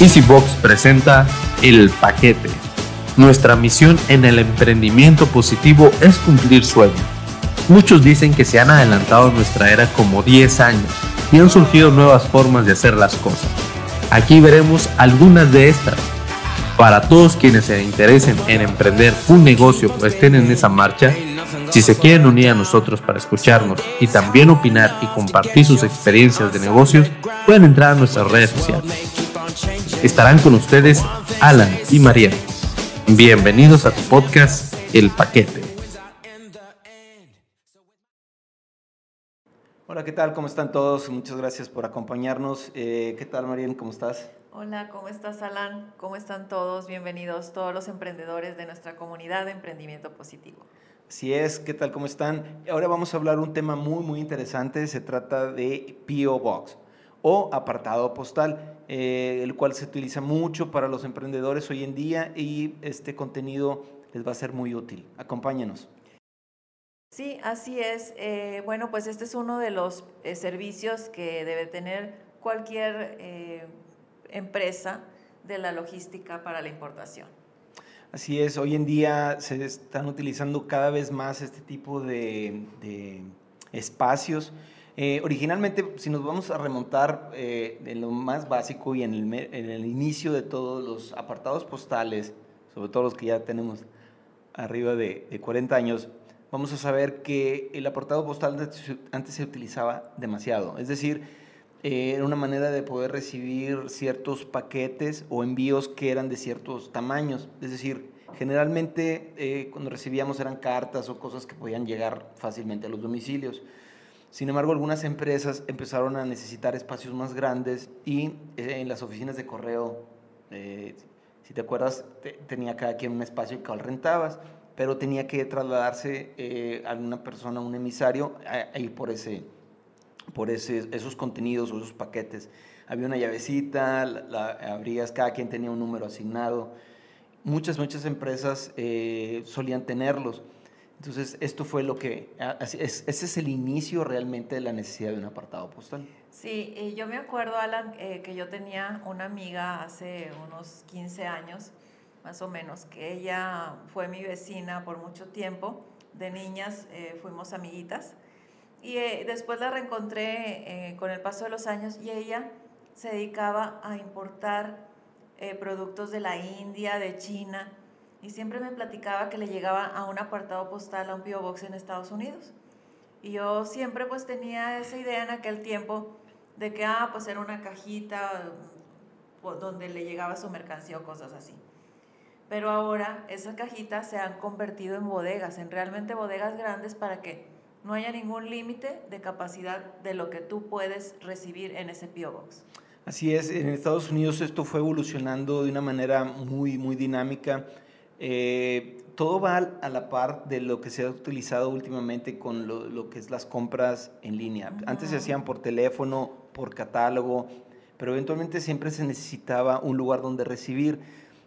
EasyBox presenta El Paquete. Nuestra misión en el emprendimiento positivo es cumplir sueños. Muchos dicen que se han adelantado nuestra era como 10 años y han surgido nuevas formas de hacer las cosas. Aquí veremos algunas de estas. Para todos quienes se interesen en emprender un negocio o estén en esa marcha, si se quieren unir a nosotros para escucharnos y también opinar y compartir sus experiencias de negocios, pueden entrar a nuestras redes sociales. Estarán con ustedes Alan y María. Bienvenidos a tu podcast El Paquete. Hola, ¿qué tal? ¿Cómo están todos? Muchas gracias por acompañarnos. Eh, ¿Qué tal, María? ¿Cómo estás? Hola, ¿cómo estás, Alan? ¿Cómo están todos? Bienvenidos todos los emprendedores de nuestra comunidad de emprendimiento positivo. Así es, ¿qué tal? ¿Cómo están? Ahora vamos a hablar un tema muy, muy interesante. Se trata de PO Box o apartado postal, eh, el cual se utiliza mucho para los emprendedores hoy en día y este contenido les va a ser muy útil. Acompáñenos. Sí, así es. Eh, bueno, pues este es uno de los eh, servicios que debe tener cualquier empresa de la logística para la importación. Así es, hoy en día se están utilizando cada vez más este tipo de, de espacios eh, originalmente, si nos vamos a remontar eh, en lo más básico y en el, inicio de todos los apartados postales, sobre todo los que ya tenemos arriba de, 40 años, vamos a saber que el apartado postal antes se utilizaba demasiado. Es decir, eh, era una manera de poder recibir ciertos paquetes o envíos que eran de ciertos tamaños. Es decir, generalmente cuando recibíamos eran cartas o cosas que podían llegar fácilmente a los domicilios. Sin embargo, algunas empresas empezaron a necesitar espacios más grandes y eh, en las oficinas de correo, eh, si te acuerdas, tenía cada quien un espacio que rentabas, pero tenía que trasladarse eh, alguna persona, un emisario, a, ir por, ese, por esos contenidos o esos paquetes. Había una llavecita, la, abrías, cada quien tenía un número asignado. Muchas, muchas empresas solían tenerlos. Entonces, esto fue lo que, ese es el inicio realmente de la necesidad de un apartado postal. Sí, y yo me acuerdo, Alan, eh, que yo tenía una amiga hace unos 15 años, más o menos, que ella fue mi vecina por mucho tiempo, de niñas eh, fuimos amiguitas, y eh, después la reencontré con el paso de los años y ella se dedicaba a importar productos de la India, de China, y siempre me platicaba que le llegaba a un apartado postal, a un P.O. Box en Estados Unidos. Y yo siempre pues tenía esa idea en aquel tiempo de que, ah, pues era una cajita pues, donde le llegaba su mercancía o cosas así. Pero ahora esas cajitas se han convertido en bodegas, en realmente bodegas grandes para que no haya ningún límite de capacidad de lo que tú puedes recibir en ese P.O. Box. Así es, en Estados Unidos esto fue evolucionando de una manera muy, muy dinámica. Eh, todo va a la par de lo que se ha utilizado últimamente con lo, que es las compras en línea. Antes se hacían por teléfono, por catálogo, pero eventualmente siempre se necesitaba un lugar donde recibir.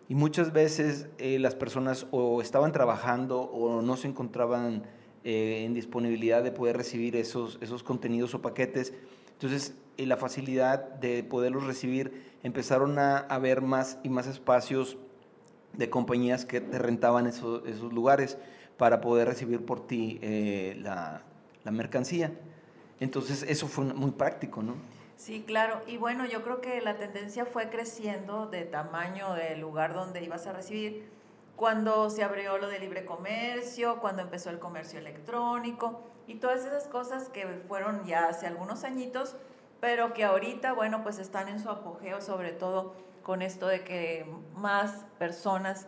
Y muchas veces eh, las personas o estaban trabajando o no se encontraban eh, en disponibilidad de poder recibir esos, esos contenidos o paquetes. Entonces, la facilidad de poderlos recibir, empezaron a haber más y más espacios de compañías que te rentaban esos, esos lugares para poder recibir por ti eh, la, la, mercancía. Entonces eso fue muy práctico, ¿no? Sí, claro. Y bueno, yo creo que la tendencia fue creciendo de tamaño del lugar donde ibas a recibir cuando se abrió lo de libre comercio, cuando empezó el comercio electrónico y todas esas cosas que fueron ya hace algunos añitos, pero que ahorita, bueno, pues están en su apogeo, sobre todo con esto de que más personas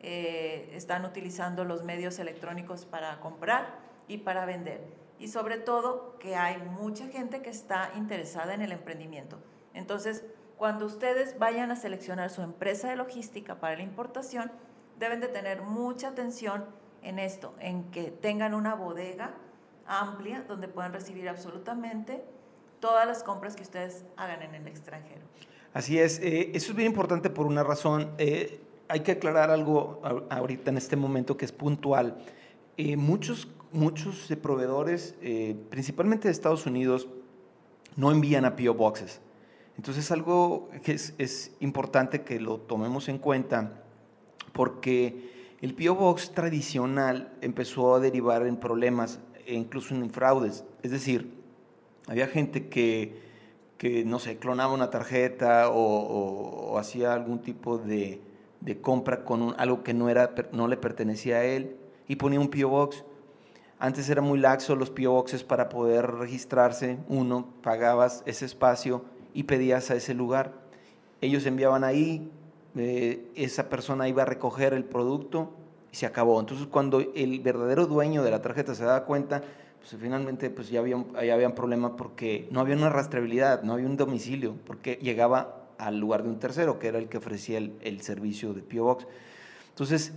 eh, están utilizando los medios electrónicos para comprar y para vender. Y sobre todo que hay mucha gente que está interesada en el emprendimiento. Entonces, cuando ustedes vayan a seleccionar su empresa de logística para la importación, deben de tener mucha atención en esto, en que tengan una bodega amplia donde puedan recibir absolutamente todas las compras que ustedes hagan en el extranjero. Así es, eh, eso es bien importante por una razón. Eh, hay que aclarar algo ahorita en este momento que es puntual. Eh, muchos muchos proveedores, principalmente de Estados Unidos, no envían a PO Boxes. Entonces algo que es, es importante que lo tomemos en cuenta porque el P.O. Box tradicional empezó a derivar en problemas e incluso en fraudes. Es decir, había gente que, que no sé, clonaba una tarjeta o, hacía algún tipo de, de compra con algo que no, era, no le pertenecía a él y ponía un P.O. Box. Antes era muy laxo los P.O. Boxes para poder registrarse. Uno, pagabas ese espacio y pedías a ese lugar. Ellos enviaban ahí, eh, esa persona iba a recoger el producto y se acabó. Entonces cuando el verdadero dueño de la tarjeta se daba cuenta, pues finalmente pues ya había, ya había un problema porque no había una rastreabilidad, no había un domicilio, porque llegaba al lugar de un tercero, que era el que ofrecía el, servicio de P.O. Box. Entonces,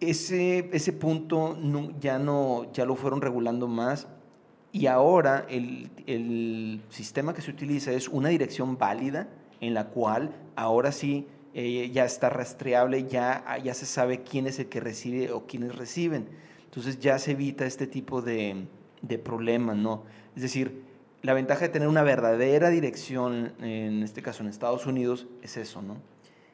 ese, ese punto ya, no, ya lo fueron regulando más y ahora el, el, sistema que se utiliza es una dirección válida en la cual ahora sí eh, ya está rastreable, ya, ya se sabe quién es el que recibe o quiénes reciben. Entonces ya se evita este tipo de, de problemas, ¿no? Es decir, la ventaja de tener una verdadera dirección, en este caso en Estados Unidos, es eso, ¿no?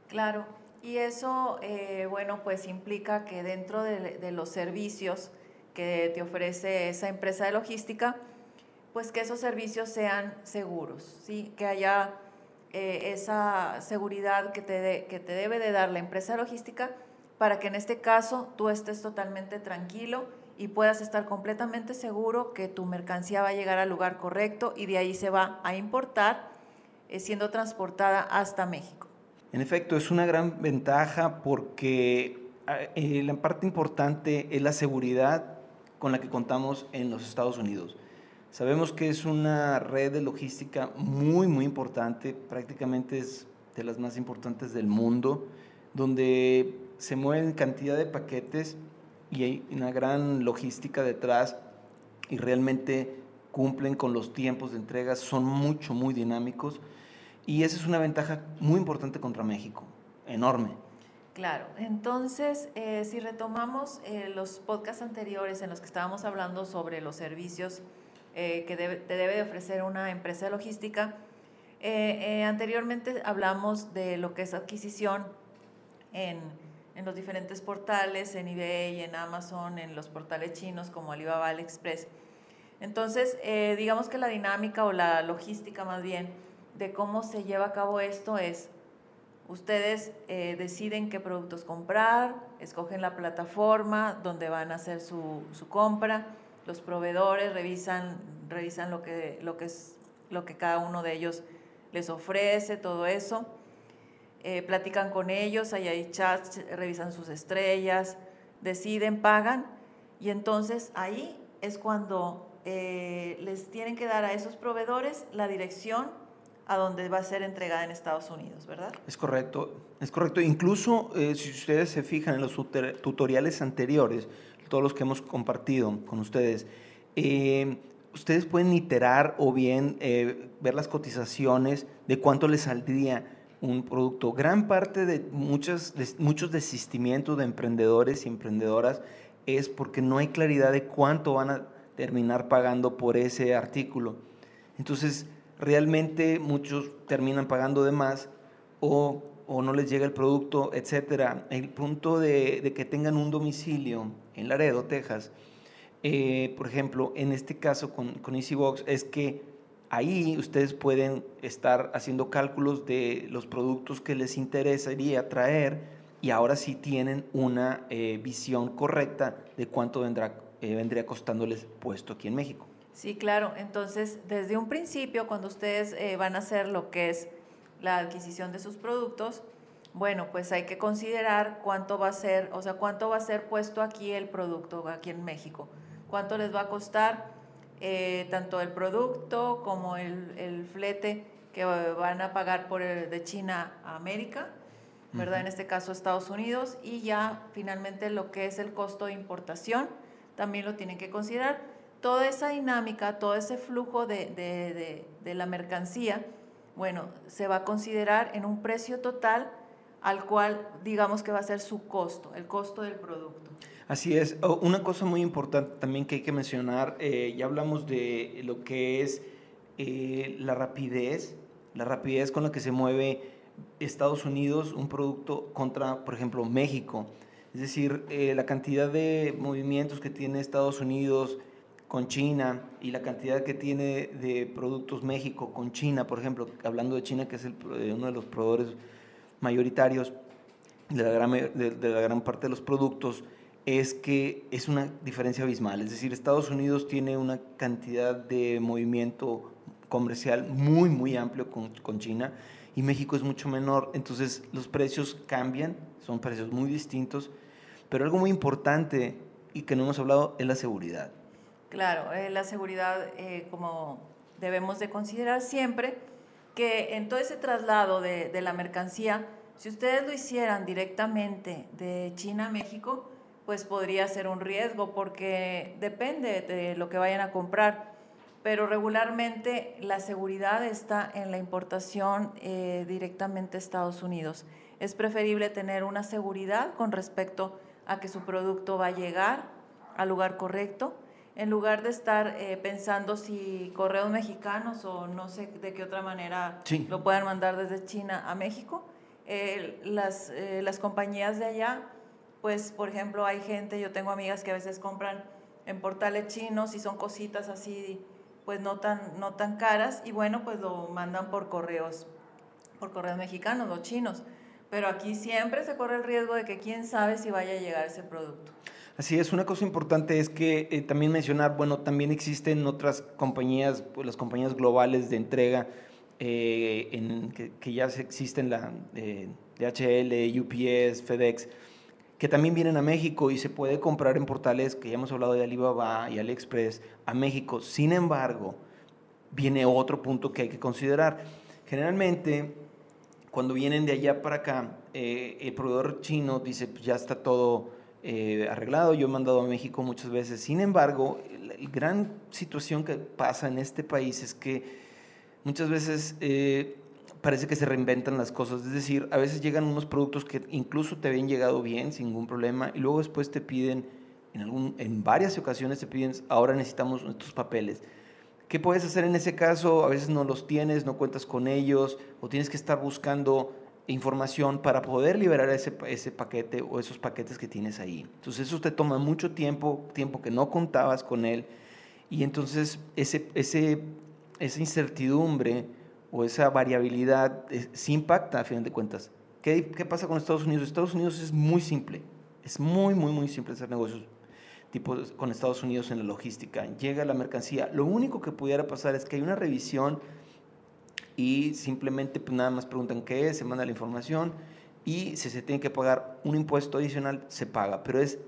Claro, y eso, eh, bueno, pues implica que dentro de, de los servicios, que te ofrece esa empresa de logística, pues que esos servicios sean seguros, ¿sí? que haya eh, esa seguridad que te, que te debe de dar la empresa logística para que en este caso tú estés totalmente tranquilo y puedas estar completamente seguro que tu mercancía va a llegar al lugar correcto y de ahí se va a importar eh, siendo transportada hasta México. En efecto, es una gran ventaja porque eh, la parte importante es la seguridad con la que contamos en los Estados Unidos. Sabemos que es una red de logística muy, muy importante, prácticamente es de las más importantes del mundo, donde se mueven cantidad de paquetes y hay una gran logística detrás y realmente cumplen con los tiempos de entrega, son mucho, muy dinámicos y esa es una ventaja muy importante contra México, enorme. Claro, entonces eh, si retomamos eh, los podcasts anteriores en los que estábamos hablando sobre los servicios eh, que te debe de ofrecer una empresa de logística, anteriormente hablamos de lo que es adquisición en, en, los diferentes portales, en eBay, en Amazon, en los portales chinos como Alibaba, AliExpress. Entonces, digamos que la dinámica o la logística más bien de cómo se lleva a cabo esto es Ustedes eh, deciden qué productos comprar, escogen la plataforma donde van a hacer su, compra, los proveedores revisan, revisan lo, que, lo, que es, lo que cada uno de ellos les ofrece, todo eso. Eh, platican con ellos, ahí hay chats, revisan sus estrellas, deciden, pagan y entonces ahí es cuando eh, les tienen que dar a esos proveedores la dirección a donde va a ser entregada en Estados Unidos, ¿verdad? Es correcto, es correcto. Incluso eh, si ustedes se fijan en los tutoriales anteriores, todos los que hemos compartido con ustedes, eh, ustedes pueden iterar o bien eh, ver las cotizaciones de cuánto les saldría un producto. Gran parte de, muchos desistimientos de emprendedores y emprendedoras es porque no hay claridad de cuánto van a terminar pagando por ese artículo. Entonces, realmente muchos terminan pagando de más o, no les llega el producto, etcétera. El punto de, que tengan un domicilio en Laredo, Texas, eh, por ejemplo, en este caso con, con EasyBox, es que ahí ustedes pueden estar haciendo cálculos de los productos que les interesaría traer y ahora sí tienen una eh, visión correcta de cuánto vendrá, eh, vendría costándoles puesto aquí en México. Sí, claro. Entonces, desde un principio, cuando ustedes van a hacer lo que es la adquisición de sus productos, bueno, pues hay que considerar cuánto va a ser, o sea, cuánto va a ser puesto aquí el producto, aquí en México. Cuánto les va a costar eh, tanto el producto como el, flete que van a pagar por de China a América, ¿verdad? En este caso Estados Unidos, y ya finalmente lo que es el costo de importación, también lo tienen que considerar toda esa dinámica, todo ese flujo de, la mercancía, bueno, se va a considerar en un precio total al cual digamos que va a ser su costo, el costo del producto. Así es. Una cosa muy importante también que hay que mencionar, eh, ya hablamos de lo que es eh, la rapidez la rapidez con la que se mueve Estados Unidos un producto contra, por ejemplo, México. Es decir, eh, la cantidad de movimientos que tiene Estados Unidos con China y la cantidad que tiene de productos México con China, por ejemplo, hablando de China, que es el, eh, uno de los proveedores mayoritarios de la, gran, de la gran parte de los productos, es que es una diferencia abismal. Es decir, Estados Unidos tiene una cantidad de movimiento comercial muy, muy amplio con, con China y México es mucho menor. Entonces los precios cambian, son precios muy distintos, pero algo muy importante y que no hemos hablado es la seguridad. Claro, eh, la seguridad eh, como debemos de considerar siempre que en todo ese traslado de, la mercancía, si ustedes lo hicieran directamente de China a México, pues podría ser un riesgo porque depende de lo que vayan a comprar pero regularmente la seguridad está en la importación eh, directamente a Estados Unidos. Es preferible tener una seguridad con respecto a que su producto va a llegar al lugar correcto, en lugar de estar eh, pensando si correos mexicanos o no sé de qué otra manera lo puedan mandar desde China a México. Eh, las, las compañías de allá, pues por ejemplo hay gente, yo tengo amigas que a veces compran en portales chinos y son cositas así pues no tan, no tan caras y bueno, pues lo mandan por correos, por correos mexicanos, los chinos. Pero aquí siempre se corre el riesgo de que quién sabe si vaya a llegar ese producto. Así es, una cosa importante es que eh, también mencionar, bueno, también existen otras compañías, pues las compañías globales de entrega eh, en, que, ya existen, la eh, DHL, UPS, FedEx, que también vienen a México y se puede comprar en portales que ya hemos hablado de Alibaba y AliExpress a México. Sin embargo, viene otro punto que hay que considerar. Generalmente, cuando vienen de allá para acá, eh, el proveedor chino dice, pues ya está todo eh, arreglado, yo he mandado a México muchas veces. Sin embargo, la, gran situación que pasa en este país es que muchas veces eh, parece que se reinventan las cosas. Es decir, a veces llegan unos productos que incluso te habían llegado bien, sin ningún problema, y luego después te piden, en, algún, en varias ocasiones te piden, ahora necesitamos nuestros papeles. ¿Qué puedes hacer en ese caso? A veces no los tienes, no cuentas con ellos, o tienes que estar buscando información para poder liberar ese, ese paquete o esos paquetes que tienes ahí. Entonces eso te toma mucho tiempo, tiempo que no contabas con él, y entonces ese, ese, esa incertidumbre, o esa variabilidad eh, sí impacta a fin de cuentas. ¿Qué, ¿Qué, pasa con Estados Unidos? Estados Unidos es muy simple, es muy, muy, muy simple hacer negocios tipo con Estados Unidos en la logística. Llega la mercancía, lo único que pudiera pasar es que hay una revisión y simplemente pues, nada más preguntan qué es, se manda la información y si se tiene que pagar un impuesto adicional, se paga, pero es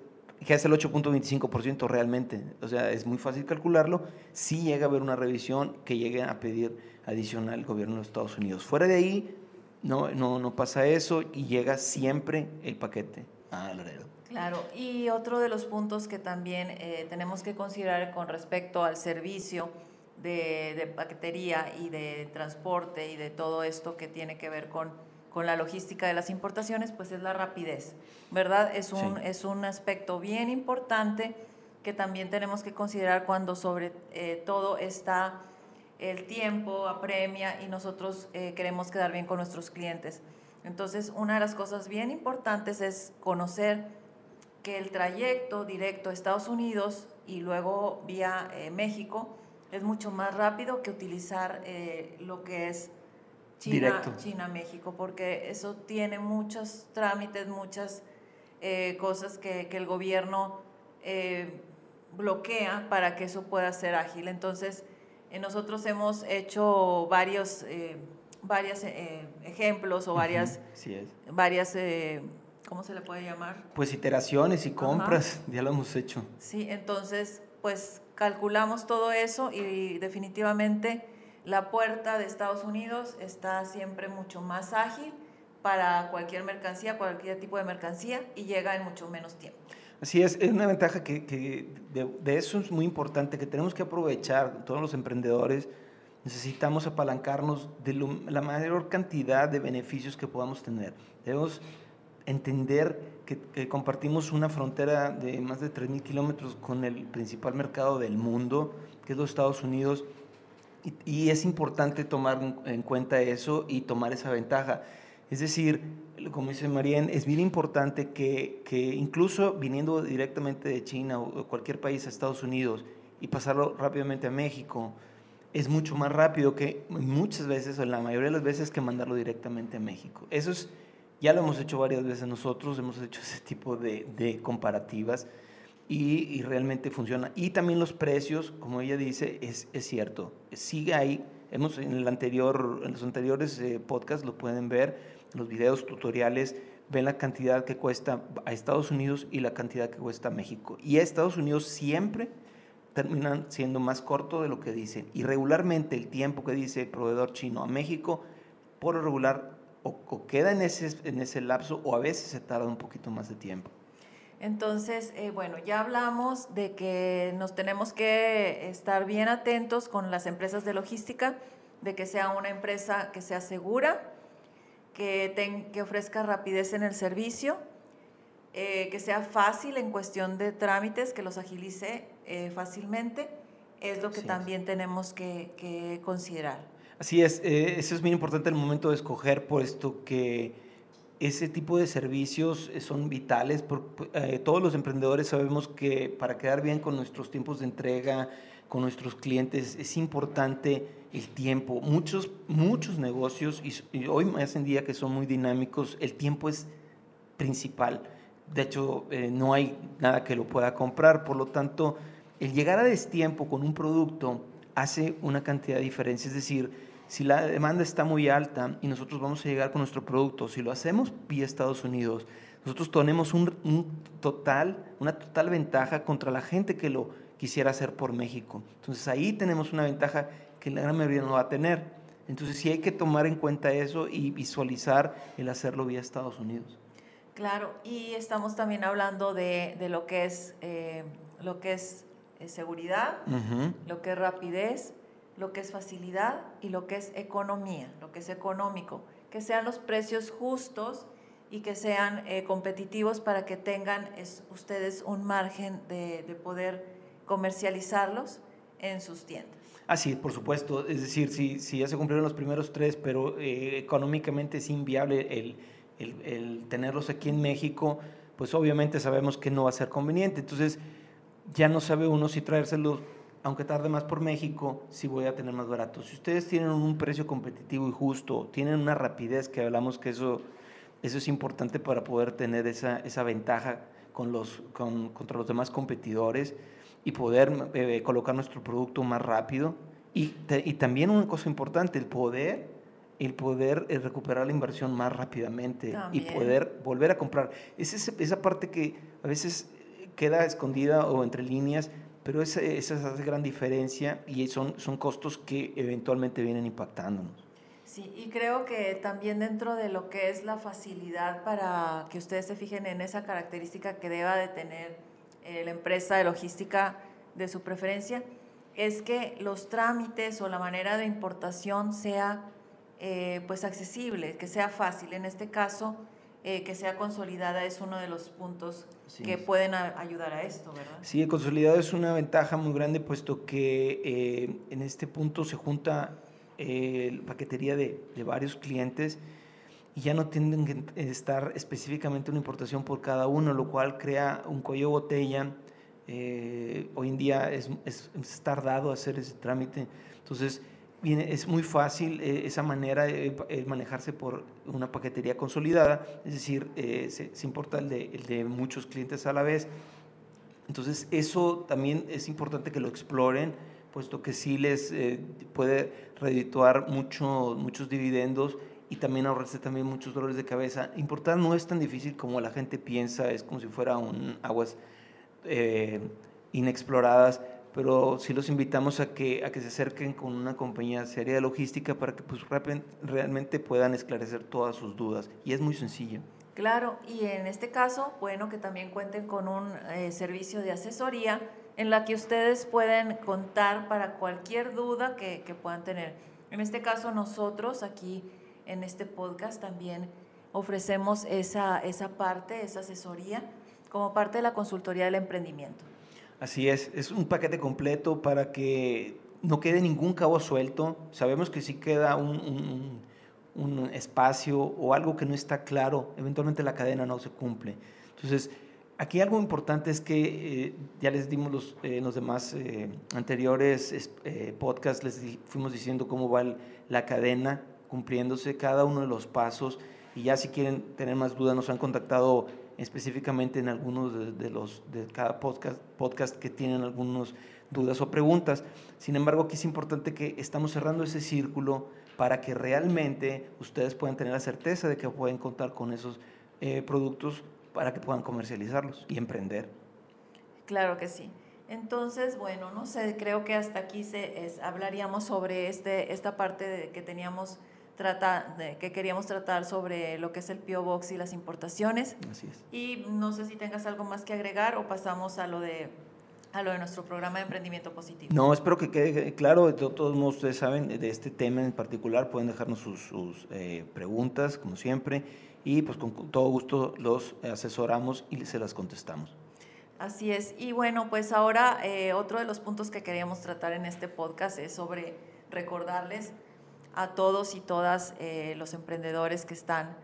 que es el 8.25% realmente, o sea, es muy fácil calcularlo, si llega a haber una revisión que llegue a pedir adicional el gobierno de Estados Unidos. Fuera de ahí, no, no, no pasa eso y llega siempre el paquete a Laredo. Claro, y otro de los puntos que también eh, tenemos que considerar con respecto al servicio de, de, paquetería y de transporte y de todo esto que tiene que ver con, con la logística de las importaciones, pues es la rapidez, ¿verdad? Es un, es un aspecto bien importante que también tenemos que considerar cuando sobre eh, todo está el tiempo apremia y nosotros eh, queremos quedar bien con nuestros clientes. Entonces, una de las cosas bien importantes es conocer que el trayecto directo a Estados Unidos y luego vía eh, México es mucho más rápido que utilizar eh, lo que es China, China, México, porque eso tiene muchos trámites, muchas cosas que, que, el gobierno bloquea para que eso pueda ser ágil. Entonces, eh, nosotros hemos hecho varios, eh, varios eh, ejemplos o varias, varias ¿cómo se le puede llamar? Pues iteraciones y compras, ya lo hemos hecho. Sí, entonces, pues calculamos todo eso y definitivamente la puerta de Estados Unidos está siempre mucho más ágil para cualquier mercancía, cualquier tipo de mercancía y llega en mucho menos tiempo. Así es, es una ventaja que, de, eso es muy importante, que tenemos que aprovechar todos los emprendedores. Necesitamos apalancarnos de la mayor cantidad de beneficios que podamos tener. Debemos entender que, compartimos una frontera de más de 3.000 kilómetros con el principal mercado del mundo, que es los Estados Unidos. y, es importante tomar en cuenta eso y tomar esa ventaja. Es decir, como dice Marien, es bien importante que, que, incluso viniendo directamente de China o cualquier país a Estados Unidos y pasarlo rápidamente a México, es mucho más rápido que muchas veces, o la mayoría de las veces, que mandarlo directamente a México. Eso es, ya lo hemos hecho varias veces nosotros, hemos hecho ese tipo de, de comparativas y, realmente funciona. Y también los precios, como ella dice, es, es cierto, sigue ahí. Hemos en, el anterior, en los anteriores eh, podcasts lo pueden ver, los videos tutoriales, ven la cantidad que cuesta a Estados Unidos y la cantidad que cuesta a México. Y a Estados Unidos siempre terminan siendo más corto de lo que dicen. Y regularmente el tiempo que dice el proveedor chino a México, por lo regular, o, o queda en ese, en ese lapso o a veces se tarda un poquito más de tiempo. Entonces, eh, bueno, ya hablamos de que nos tenemos que estar bien atentos con las empresas de logística, de que sea una empresa que sea segura, que, que ofrezca rapidez en el servicio, eh, que sea fácil en cuestión de trámites, que los agilice eh, fácilmente, es lo que también tenemos que, que, considerar. Así es, eso es muy importante el momento de escoger, puesto que ese tipo de servicios eh, son vitales. Porque, eh, todos los emprendedores sabemos que para quedar bien con nuestros tiempos de entrega, con nuestros clientes, es importante el tiempo. Muchos, muchos negocios, y, hoy más en día que son muy dinámicos, el tiempo es principal. De hecho, eh, no hay nada que lo pueda comprar. Por lo tanto, el llegar a destiempo con un producto hace una cantidad de diferencia. Es decir, si la demanda está muy alta y nosotros vamos a llegar con nuestro producto, si lo hacemos vía Estados Unidos, nosotros tenemos un, total, una total ventaja contra la gente que lo quisiera hacer por México. Entonces ahí tenemos una ventaja que la gran mayoría no va a tener. Entonces sí hay que tomar en cuenta eso y visualizar el hacerlo vía Estados Unidos. Claro, y estamos también hablando de, lo que es, eh, lo que es eh, seguridad, lo que es rapidez, lo que es facilidad y lo que es economía, lo que es económico, que sean los precios justos y que sean eh, competitivos para que tengan ustedes un margen de, poder comercializarlos en sus tiendas. Así, por supuesto. Es decir, si, si ya se cumplieron los primeros tres, pero eh, económicamente es inviable el, el, el, tenerlos aquí en México, pues obviamente sabemos que no va a ser conveniente. Entonces, ya no sabe uno si traérselos aunque tarde más por México, sí voy a tener más barato. Si ustedes tienen un precio competitivo y justo, tienen una rapidez que hablamos que eso, eso es importante para poder tener esa, esa ventaja con los, con, contra los demás competidores y poder eh, colocar nuestro producto más rápido. Y, y, también una cosa importante, el poder, el poder eh, recuperar la inversión más rápidamente y poder volver a comprar. Es esa, esa parte que a veces queda escondida o entre líneas pero esa, esa hace gran diferencia y son, son costos que eventualmente vienen impactándonos. Sí, y creo que también dentro de lo que es la facilidad para que ustedes se fijen en esa característica que deba de tener eh, la empresa de logística de su preferencia, es que los trámites o la manera de importación sea eh, pues accesible, que sea fácil. En este caso, eh, que sea consolidada es uno de los puntos que pueden ayudar a esto, ¿verdad? Sí, consolidado es una ventaja muy grande puesto que eh, en este punto se junta eh, la paquetería de, de, varios clientes y ya no tienen que estar específicamente una importación por cada uno, lo cual crea un cuello botella. hoy en día es, es, es tardado hacer ese trámite, entonces es muy fácil eh, esa manera de, manejarse por una paquetería consolidada, es decir, eh, se, importa el de, muchos clientes a la vez. Entonces, eso también es importante que lo exploren, puesto que sí les eh, puede redituar mucho, muchos dividendos y también ahorrarse también muchos dolores de cabeza. Importar no es tan difícil como la gente piensa, es como si fuera un aguas inexploradas pero sí los invitamos a que, a que se acerquen con una compañía seria de logística para que pues, realmente puedan esclarecer todas sus dudas. Y es muy sencillo. Claro, y en este caso, bueno, que también cuenten con un eh, servicio de asesoría en la que ustedes pueden contar para cualquier duda que, que puedan tener. En este caso, nosotros aquí en este podcast también ofrecemos esa, esa parte, esa asesoría, como parte de la consultoría del emprendimiento. Así es, es un paquete completo para que no quede ningún cabo suelto. Sabemos que si queda un, espacio o algo que no está claro, eventualmente la cadena no se cumple. Entonces, aquí algo importante es que eh, ya les dimos los, eh, los demás eh, anteriores podcasts, les fuimos diciendo cómo va la cadena cumpliéndose cada uno de los pasos y ya si quieren tener más dudas nos han contactado específicamente en algunos de, los de cada podcast, podcast que tienen algunas dudas o preguntas. Sin embargo, aquí es importante que estamos cerrando ese círculo para que realmente ustedes puedan tener la certeza de que pueden contar con esos eh, productos para que puedan comercializarlos y emprender. Claro que sí. Entonces, bueno, no sé, creo que hasta aquí se, hablaríamos sobre este, esta parte de que teníamos trata, de, que queríamos tratar sobre lo que es el Pio Box y las importaciones. Así es. Y no sé si tengas algo más que agregar o pasamos a lo de a lo de nuestro programa de emprendimiento positivo. No, espero que quede claro. De todos modos, ustedes saben de este tema en particular, pueden dejarnos sus, eh, preguntas, como siempre, y pues con todo gusto los asesoramos y se las contestamos. Así es. Y bueno, pues ahora eh, otro de los puntos que queríamos tratar en este podcast es sobre recordarles a todos y todas eh, los emprendedores que están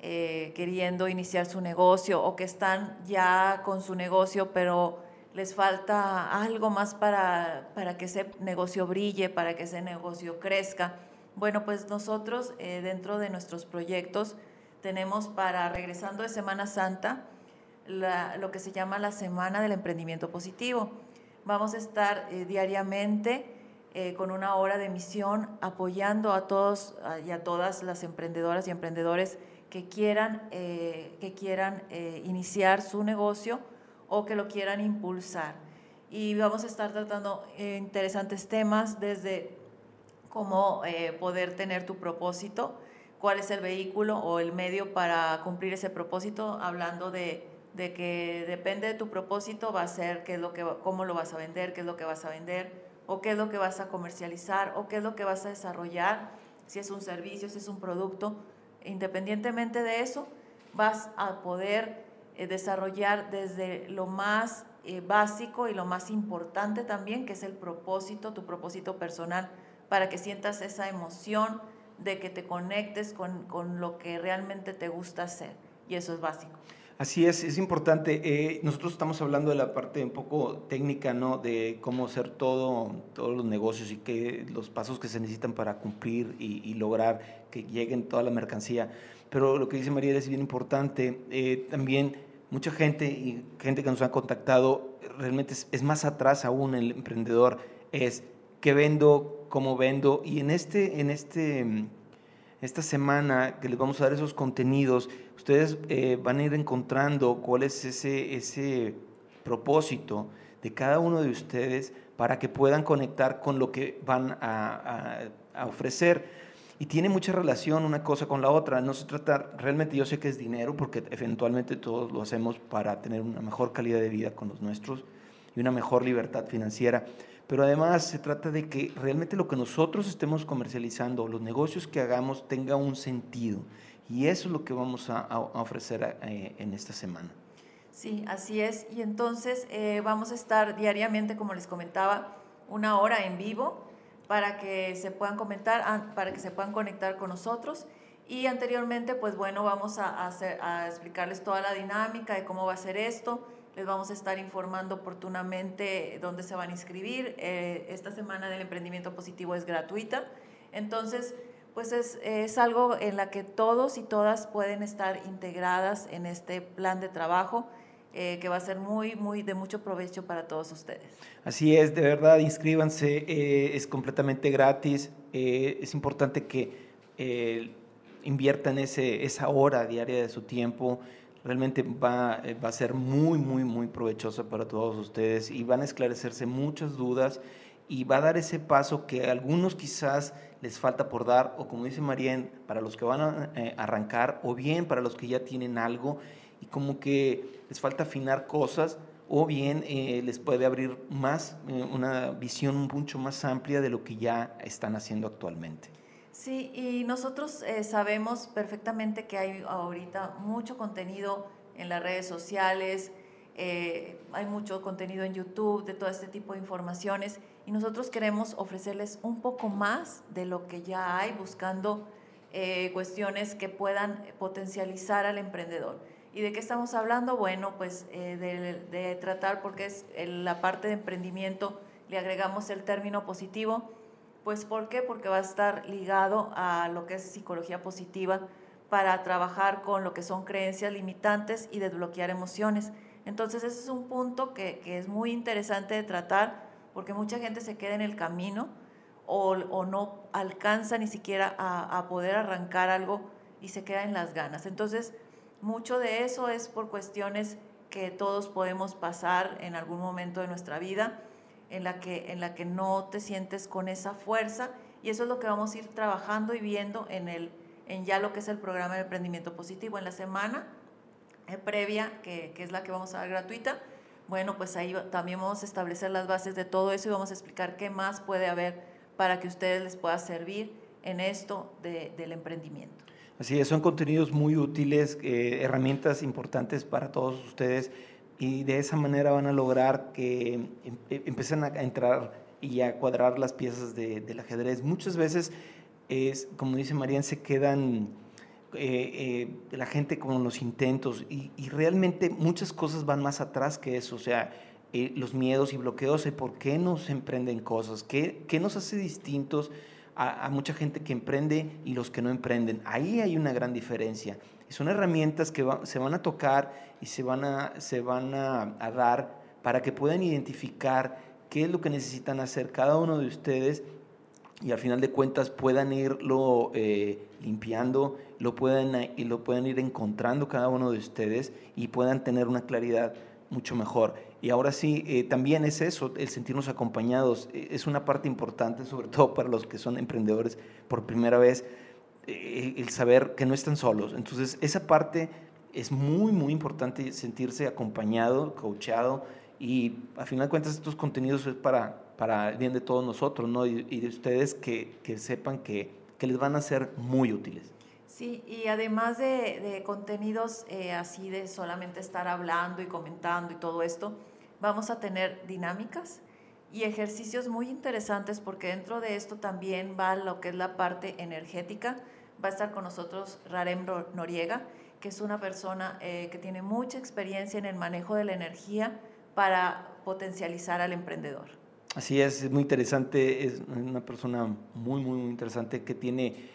queriendo iniciar su negocio o que están ya con su negocio, pero les falta algo más para, para, que ese negocio brille, para que ese negocio crezca. Bueno, pues nosotros eh, dentro de nuestros proyectos tenemos para, regresando de Semana Santa, lo que se llama la Semana del Emprendimiento Positivo. Vamos a estar eh, diariamente eh, con una hora de emisión apoyando a todos y a todas las emprendedoras y emprendedores que quieran, que quieran iniciar su negocio o que lo quieran impulsar. Y vamos a estar tratando eh, interesantes temas desde cómo eh, poder tener tu propósito, cuál es el vehículo o el medio para cumplir ese propósito, hablando de, de que depende de tu propósito va a ser qué es lo que, cómo lo vas a vender, qué es lo que vas a vender, o qué es lo que vas a comercializar, o qué es lo que vas a desarrollar, si es un servicio, si es un producto. Independientemente de eso, vas a poder eh, desarrollar desde lo más eh, básico y lo más importante también, que es el propósito, tu propósito personal, para que sientas esa emoción de que te conectes con, con lo que realmente te gusta hacer. Y eso es básico. Así es, es importante. Eh, nosotros estamos hablando de la parte un poco técnica, ¿no? De cómo hacer todo, todos los negocios y que los pasos que se necesitan para cumplir y, lograr que lleguen toda la mercancía. Pero lo que dice María es bien importante. también mucha gente y gente que nos ha contactado, realmente es, más atrás aún el emprendedor, es qué vendo, cómo vendo, y en este, en este, esta semana que les vamos a dar esos contenidos, ustedes eh, van a ir encontrando cuál es ese, ese propósito de cada uno de ustedes para que puedan conectar con lo que van a, a ofrecer y tiene mucha relación una cosa con la otra. No se trata, realmente yo sé que es dinero, porque eventualmente todos lo hacemos para tener una mejor calidad de vida con los nuestros y una mejor libertad financiera. Pero además se trata de que realmente lo que nosotros estemos comercializando, los negocios que hagamos, tenga un sentido. Y eso es lo que vamos a, ofrecer eh, en esta semana. Sí, así es. Y entonces eh, vamos a estar diariamente, como les comentaba, una hora en vivo para que se puedan comentar, para que se puedan conectar con nosotros. Y anteriormente, pues bueno, vamos a, hacer, a explicarles toda la dinámica de cómo va a ser esto. Les vamos a estar informando oportunamente dónde se van a inscribir. Eh, esta semana del emprendimiento positivo es gratuita. Entonces, pues es, es, algo en la que todos y todas pueden estar integradas en este plan de trabajo eh, que va a ser muy, muy de mucho provecho para todos ustedes. Así es, de verdad, inscríbanse, eh, es completamente gratis, eh, es importante que inviertan ese, esa hora diaria de su tiempo, realmente va, va a ser muy, muy, muy provechosa para todos ustedes y van a esclarecerse muchas dudas y va a dar ese paso que a algunos quizás les falta por dar, o como dice María, para los que van a arrancar, o bien para los que ya tienen algo y como que les falta afinar cosas o bien eh, les puede abrir más, eh, una visión mucho más amplia de lo que ya están haciendo actualmente. Sí, y nosotros eh, sabemos perfectamente que hay ahorita mucho contenido en las redes sociales, hay mucho contenido en YouTube de todo este tipo de informaciones y nosotros queremos ofrecerles un poco más de lo que ya hay, buscando eh, cuestiones que puedan potencializar al emprendedor. ¿Y de qué estamos hablando? Bueno, pues eh, de, tratar, porque es la parte de emprendimiento, le agregamos el término positivo. Pues ¿por qué? Porque va a estar ligado a lo que es psicología positiva para trabajar con lo que son creencias limitantes y desbloquear emociones. Entonces ese es un punto que, que es muy interesante de tratar porque mucha gente se queda en el camino o, o no alcanza ni siquiera a, a, poder arrancar algo y se queda en las ganas. Entonces, mucho de eso es por cuestiones que todos podemos pasar en algún momento de nuestra vida, en la que, en la que no te sientes con esa fuerza, y eso es lo que vamos a ir trabajando y viendo en, el, en ya lo que es el programa de emprendimiento positivo. En la semana eh, previa, que, que es la que vamos a dar gratuita, bueno, pues ahí también vamos a establecer las bases de todo eso y vamos a explicar qué más puede haber para que ustedes les pueda servir en esto del emprendimiento. Así es, son contenidos muy útiles, eh, herramientas importantes para todos ustedes y de esa manera van a lograr que em, em, empiecen a entrar y a cuadrar las piezas del ajedrez. Muchas veces, es, como dice Marian, se quedan eh, eh, la gente con los intentos y, realmente muchas cosas van más atrás que eso, o sea, eh, los miedos y bloqueos de por qué nos emprenden cosas, qué, qué nos hace distintos a, mucha gente que emprende y los que no emprenden. Ahí hay una gran diferencia. Y son herramientas que se van a tocar y se van a, se van a, dar para que puedan identificar qué es lo que necesitan hacer cada uno de ustedes y al final de cuentas puedan irlo eh, limpiando, lo puedan, y lo puedan ir encontrando cada uno de ustedes y puedan tener una claridad mucho mejor. Y ahora sí, eh, también es eso, el sentirnos acompañados, eh, es una parte importante, sobre todo para los que son emprendedores por primera vez, el saber que no están solos. Entonces, esa parte es muy, muy importante, sentirse acompañado, coachado, y al final de cuentas estos contenidos es para para el bien de todos nosotros, ¿no? Y, de ustedes que, que sepan que, que, les van a ser muy útiles. Sí, y además de, de contenidos eh, así de solamente estar hablando y comentando y todo esto, vamos a tener dinámicas y ejercicios muy interesantes porque dentro de esto también va lo que es la parte energética. Va a estar con nosotros Rarem Noriega, que es una persona eh, que tiene mucha experiencia en el manejo de la energía para potencializar al emprendedor. Así es, es muy interesante, es una persona muy, muy, muy interesante que tiene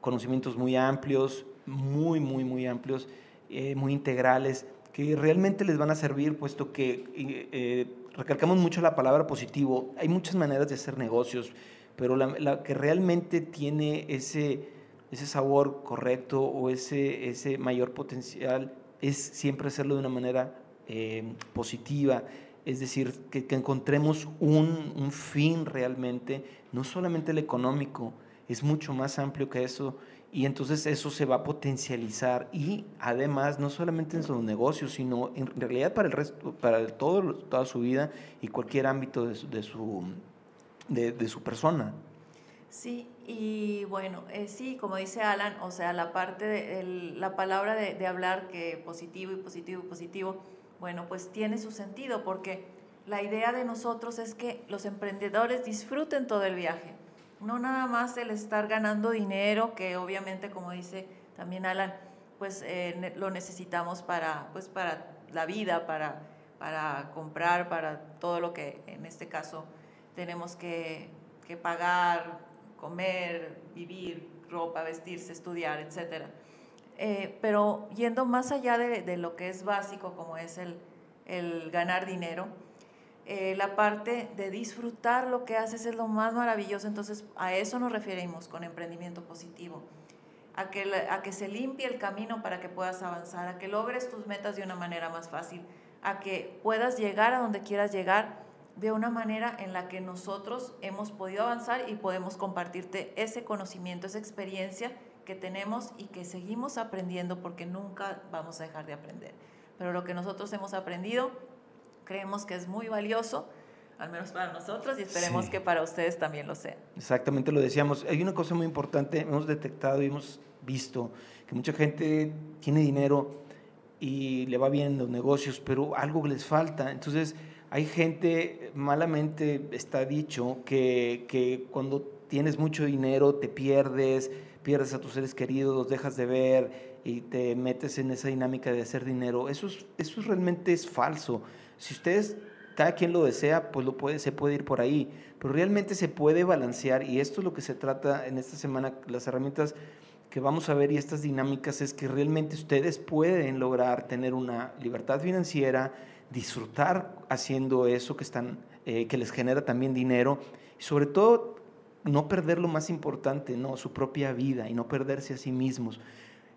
conocimientos muy amplios, muy, muy, muy amplios, eh, muy integrales, que realmente les van a servir, puesto que eh, recalcamos mucho la palabra positivo. Hay muchas maneras de hacer negocios, pero la, que realmente tiene ese, ese sabor correcto o ese, ese mayor potencial es siempre hacerlo de una manera eh, positiva, es decir, que, encontremos un, fin realmente, no solamente el económico, es mucho más amplio que eso y entonces eso se va a potencializar y además no solamente en sus negocios, sino en realidad para el resto, para todo, toda su vida y cualquier ámbito de su, de su, persona. Sí, y bueno, eh, sí, como dice Alan, o sea, la parte de la palabra de, de hablar que positivo y positivo y positivo, bueno, pues tiene su sentido porque la idea de nosotros es que los emprendedores disfruten todo el viaje, no nada más el estar ganando dinero, que obviamente, como dice también Alan, pues eh, lo necesitamos para, pues para la vida, para, para comprar, para todo lo que en este caso tenemos que, pagar, comer, vivir, ropa, vestirse, estudiar, etcétera. Eh, pero yendo más allá de, lo que es básico, como es el, ganar dinero, eh, la parte de disfrutar lo que haces es lo más maravilloso. Entonces, a eso nos referimos con emprendimiento positivo. A que, a que se limpie el camino para que puedas avanzar, a que logres tus metas de una manera más fácil, a que puedas llegar a donde quieras llegar de una manera en la que nosotros hemos podido avanzar y podemos compartirte ese conocimiento, esa experiencia que tenemos y que seguimos aprendiendo porque nunca vamos a dejar de aprender. Pero lo que nosotros hemos aprendido creemos que es muy valioso, al menos para nosotros, y esperemos que para ustedes también lo sea. Exactamente, lo decíamos. Hay una cosa muy importante, hemos detectado y hemos visto que mucha gente tiene dinero y le va bien en los negocios, pero algo les falta. Entonces, hay gente, malamente está dicho, que, que cuando tienes mucho dinero te pierdes, pierdes a tus seres queridos, los dejas de ver y te metes en esa dinámica de hacer dinero. Eso, eso realmente es falso. Si ustedes, cada quien lo desea, pues lo puede, se puede ir por ahí, pero realmente se puede balancear y esto es lo que se trata en esta semana, las herramientas que vamos a ver y estas dinámicas es que realmente ustedes pueden lograr tener una libertad financiera, disfrutar haciendo eso que, están, eh, que les genera también dinero y sobre todo no perder lo más importante, ¿no? su propia vida y no perderse a sí mismos.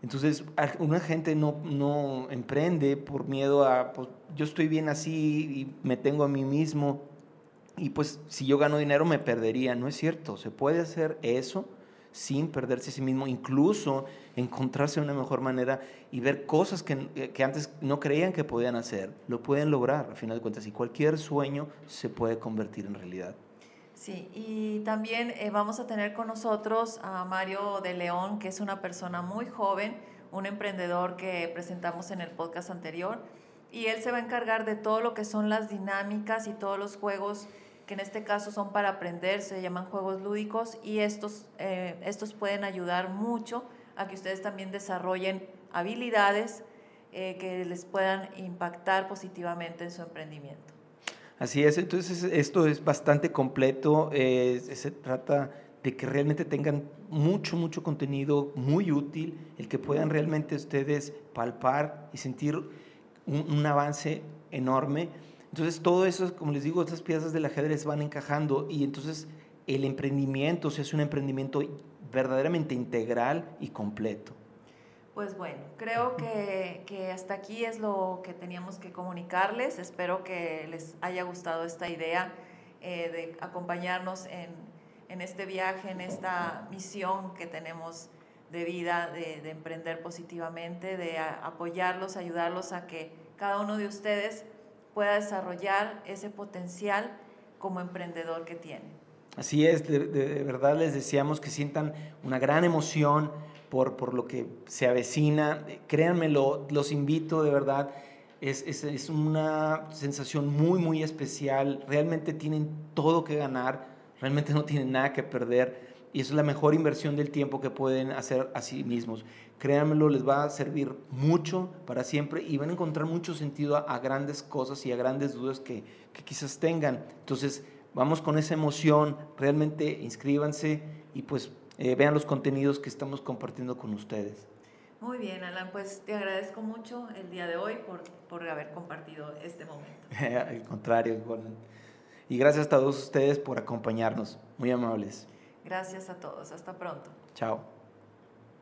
Entonces, una gente no, no emprende por miedo a, pues, yo estoy bien así y me tengo a mí mismo y pues si yo gano dinero me perdería. No es cierto, se puede hacer eso sin perderse a sí mismo, incluso encontrarse una mejor manera y ver cosas que, que, antes no creían que podían hacer. Lo pueden lograr, al final de cuentas, y cualquier sueño se puede convertir en realidad. Sí, y también eh, vamos a tener con nosotros a Mario de León, que es una persona muy joven, un emprendedor que presentamos en el podcast anterior, y él se va a encargar de todo lo que son las dinámicas y todos los juegos que en este caso son para aprender, se llaman juegos lúdicos y estos, eh, estos pueden ayudar mucho a que ustedes también desarrollen habilidades eh, que les puedan impactar positivamente en su emprendimiento. Así es, entonces esto es bastante completo, eh, se trata de que realmente tengan mucho, mucho contenido muy útil, el que puedan realmente ustedes palpar y sentir un, avance enorme entonces todo eso, como les digo, estas piezas del ajedrez van encajando y entonces el emprendimiento se hace un emprendimiento verdaderamente integral y completo. Pues bueno, creo que, que, hasta aquí es lo que teníamos que comunicarles. Espero que les haya gustado esta idea eh, de acompañarnos en, en, este viaje, en esta misión que tenemos de vida, de, de emprender positivamente, de apoyarlos, ayudarlos a que cada uno de ustedes pueda desarrollar ese potencial como emprendedor que tiene. Así es, de, verdad les deseamos que sientan una gran emoción por, por lo que se avecina. Créanmelo, los invito de verdad. Es, es, es, una sensación muy, muy especial. Realmente tienen todo que ganar, realmente no tienen nada que perder y es la mejor inversión del tiempo que pueden hacer a sí mismos. Créanmelo, les va a servir mucho para siempre y van a encontrar mucho sentido a, grandes cosas y a grandes dudas que, que, quizás tengan. Entonces, vamos con esa emoción, realmente inscríbanse y pues eh, vean los contenidos que estamos compartiendo con ustedes. Muy bien, Alan, pues te agradezco mucho el día de hoy por, por haber compartido este momento. Al contrario, Y gracias a todos ustedes por acompañarnos. Muy amables. Gracias a todos. Hasta pronto. Chao.